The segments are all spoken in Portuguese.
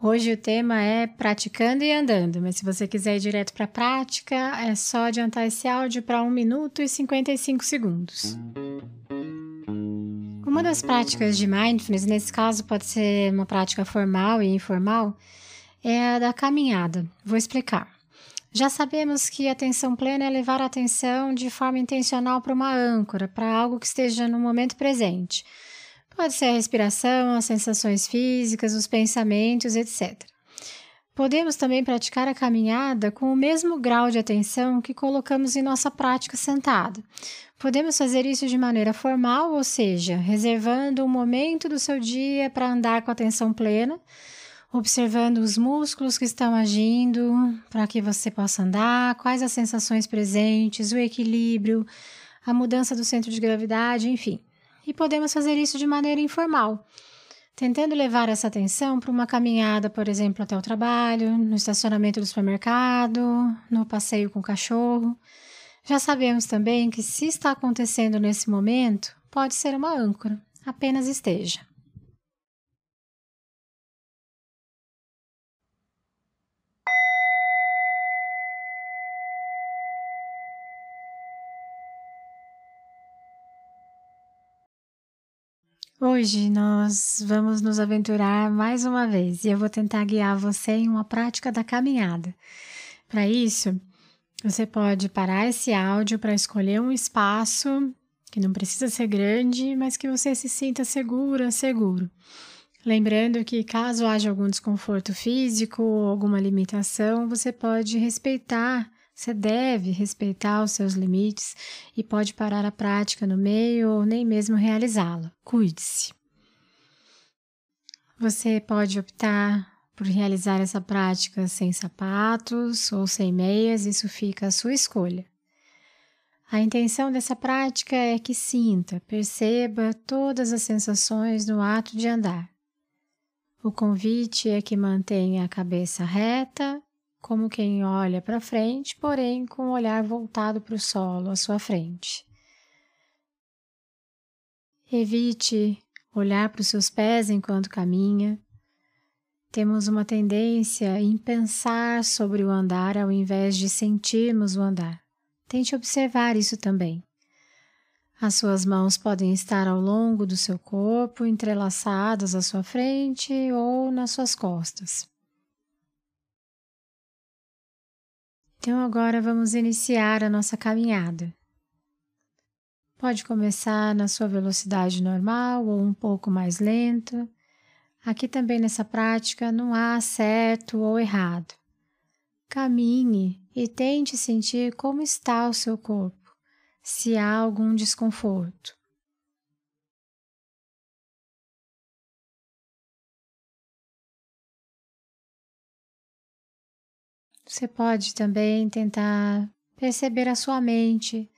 Hoje o tema é praticando e andando, mas se você quiser ir direto para a prática, é só adiantar esse áudio para 1 minuto e 55 segundos. Uma das práticas de mindfulness, nesse caso pode ser uma prática formal e informal, é a da caminhada. Vou explicar. Já sabemos que atenção plena é levar a atenção de forma intencional para uma âncora, para algo que esteja no momento presente. Pode ser a respiração, as sensações físicas, os pensamentos, etc. Podemos também praticar a caminhada com o mesmo grau de atenção que colocamos em nossa prática sentada. Podemos fazer isso de maneira formal, ou seja, reservando um momento do seu dia para andar com atenção plena, observando os músculos que estão agindo para que você possa andar, quais as sensações presentes, o equilíbrio, a mudança do centro de gravidade, enfim e podemos fazer isso de maneira informal, tentando levar essa atenção para uma caminhada, por exemplo, até o trabalho, no estacionamento do supermercado, no passeio com o cachorro. Já sabemos também que se está acontecendo nesse momento, pode ser uma âncora, apenas esteja. Hoje nós vamos nos aventurar mais uma vez e eu vou tentar guiar você em uma prática da caminhada. Para isso, você pode parar esse áudio para escolher um espaço que não precisa ser grande, mas que você se sinta segura, seguro. Lembrando que caso haja algum desconforto físico ou alguma limitação, você pode respeitar você deve respeitar os seus limites e pode parar a prática no meio ou nem mesmo realizá-la. Cuide-se. Você pode optar por realizar essa prática sem sapatos ou sem meias, isso fica à sua escolha. A intenção dessa prática é que sinta, perceba todas as sensações no ato de andar. O convite é que mantenha a cabeça reta como quem olha para frente, porém com o olhar voltado para o solo à sua frente. Evite olhar para os seus pés enquanto caminha. Temos uma tendência em pensar sobre o andar ao invés de sentirmos o andar. Tente observar isso também. As suas mãos podem estar ao longo do seu corpo, entrelaçadas à sua frente ou nas suas costas. Então, agora vamos iniciar a nossa caminhada. Pode começar na sua velocidade normal ou um pouco mais lento. Aqui também nessa prática não há certo ou errado. Caminhe e tente sentir como está o seu corpo, se há algum desconforto. Você pode também tentar perceber a sua mente,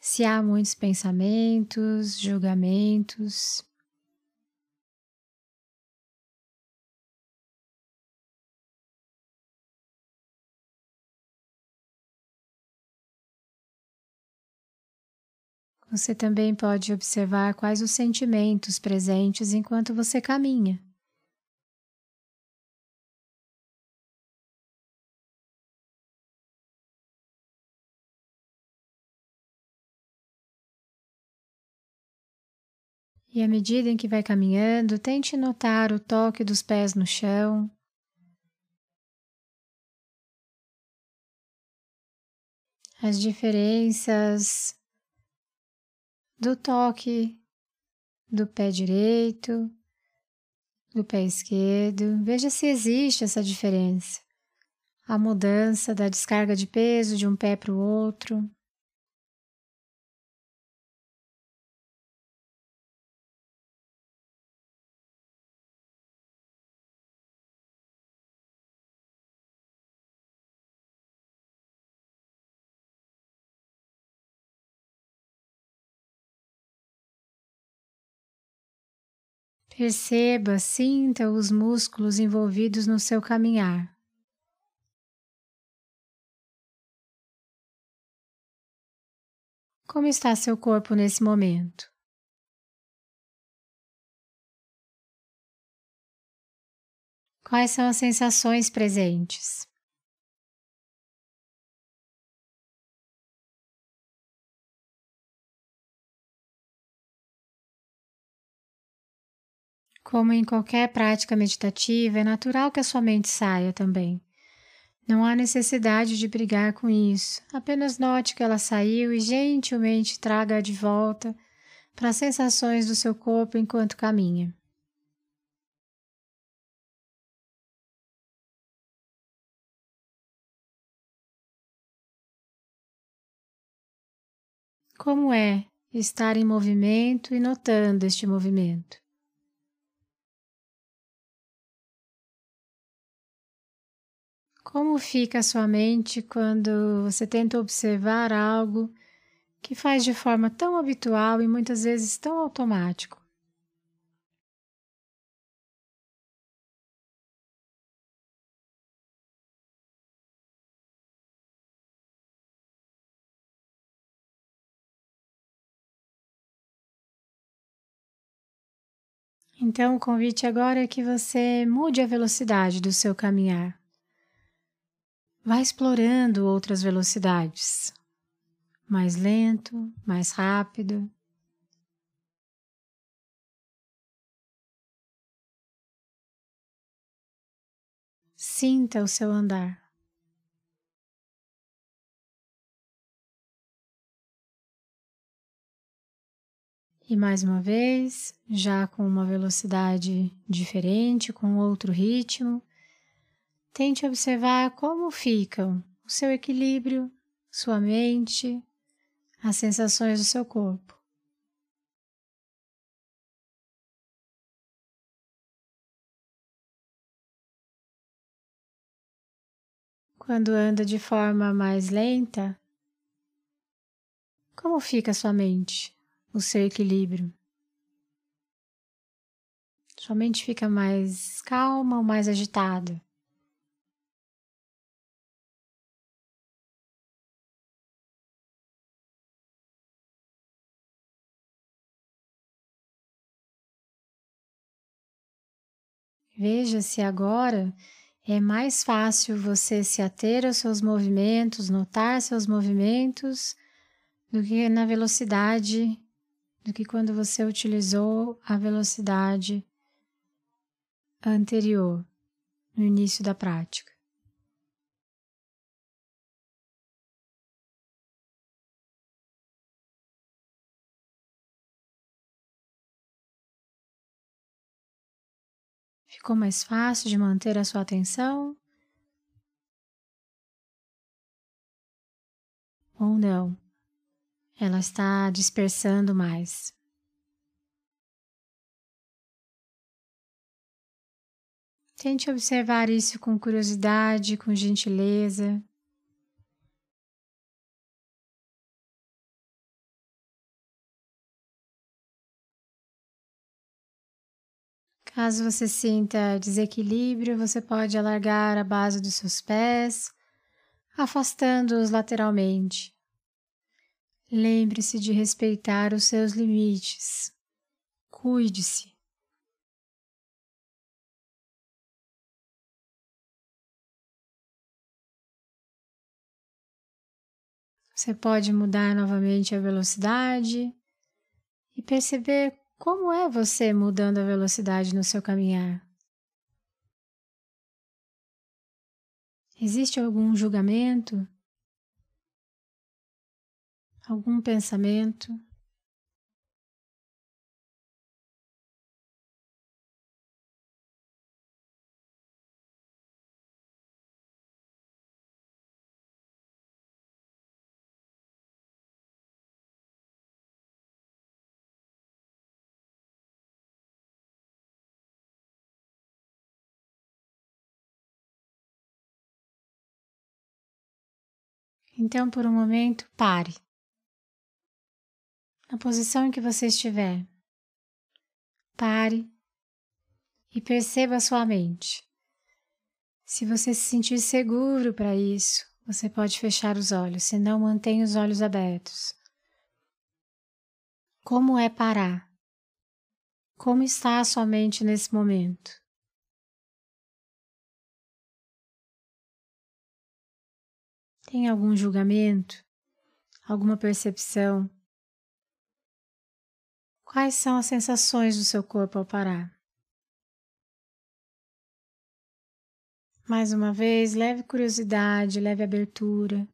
se há muitos pensamentos, julgamentos. Você também pode observar quais os sentimentos presentes enquanto você caminha. E à medida em que vai caminhando, tente notar o toque dos pés no chão. As diferenças do toque do pé direito, do pé esquerdo. Veja se existe essa diferença. A mudança da descarga de peso de um pé para o outro. Perceba, sinta os músculos envolvidos no seu caminhar. Como está seu corpo nesse momento? Quais são as sensações presentes? Como em qualquer prática meditativa, é natural que a sua mente saia também. Não há necessidade de brigar com isso. Apenas note que ela saiu e gentilmente traga-a de volta para as sensações do seu corpo enquanto caminha. Como é estar em movimento e notando este movimento? Como fica a sua mente quando você tenta observar algo que faz de forma tão habitual e muitas vezes tão automático? Então, o convite agora é que você mude a velocidade do seu caminhar. Vá explorando outras velocidades, mais lento, mais rápido. Sinta o seu andar. E mais uma vez, já com uma velocidade diferente, com outro ritmo, Tente observar como ficam o seu equilíbrio, sua mente, as sensações do seu corpo. Quando anda de forma mais lenta, como fica sua mente, o seu equilíbrio? Sua mente fica mais calma ou mais agitada? Veja se agora é mais fácil você se ater aos seus movimentos, notar seus movimentos, do que na velocidade, do que quando você utilizou a velocidade anterior, no início da prática. Ficou mais fácil de manter a sua atenção? Ou não? Ela está dispersando mais. Tente observar isso com curiosidade, com gentileza. Caso você sinta desequilíbrio, você pode alargar a base dos seus pés, afastando-os lateralmente. Lembre-se de respeitar os seus limites. Cuide-se. Você pode mudar novamente a velocidade e perceber como é você mudando a velocidade no seu caminhar? Existe algum julgamento? Algum pensamento? Então, por um momento, pare. Na posição em que você estiver, pare e perceba a sua mente. Se você se sentir seguro para isso, você pode fechar os olhos, se não, mantenha os olhos abertos. Como é parar? Como está a sua mente nesse momento? Tem algum julgamento? Alguma percepção? Quais são as sensações do seu corpo ao parar? Mais uma vez, leve curiosidade, leve abertura.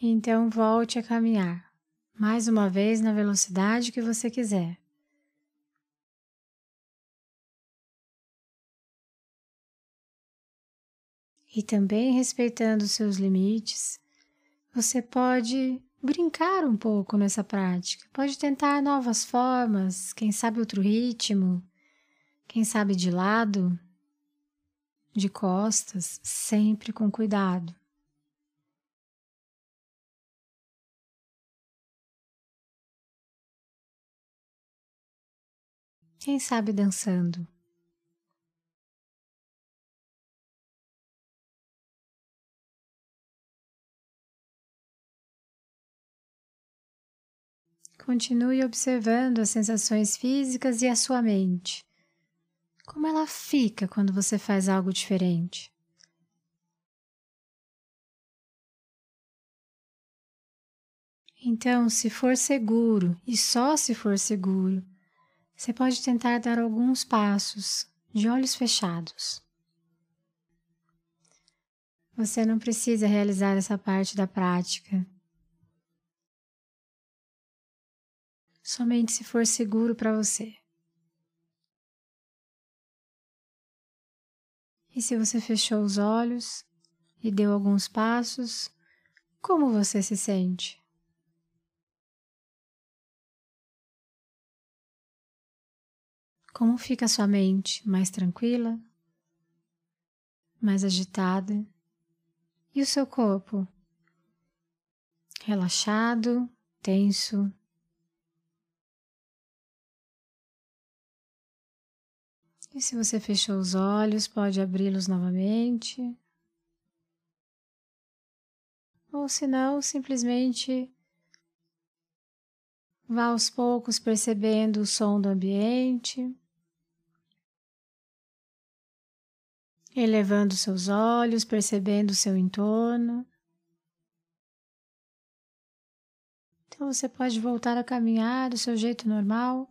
Então volte a caminhar, mais uma vez na velocidade que você quiser. e também respeitando seus limites, você pode brincar um pouco nessa prática, pode tentar novas formas, quem sabe outro ritmo, quem sabe de lado, de costas, sempre com cuidado. Quem sabe dançando. Continue observando as sensações físicas e a sua mente. Como ela fica quando você faz algo diferente? Então, se for seguro, e só se for seguro, você pode tentar dar alguns passos de olhos fechados. Você não precisa realizar essa parte da prática somente se for seguro para você. E se você fechou os olhos e deu alguns passos, como você se sente? Como fica a sua mente? Mais tranquila? Mais agitada? E o seu corpo? Relaxado? Tenso? E se você fechou os olhos, pode abri-los novamente. Ou se não, simplesmente vá aos poucos percebendo o som do ambiente. Elevando seus olhos, percebendo o seu entorno. Então você pode voltar a caminhar do seu jeito normal.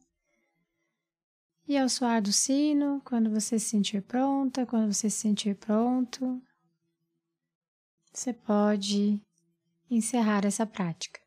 E ao soar do sino, quando você se sentir pronta, quando você se sentir pronto, você pode encerrar essa prática.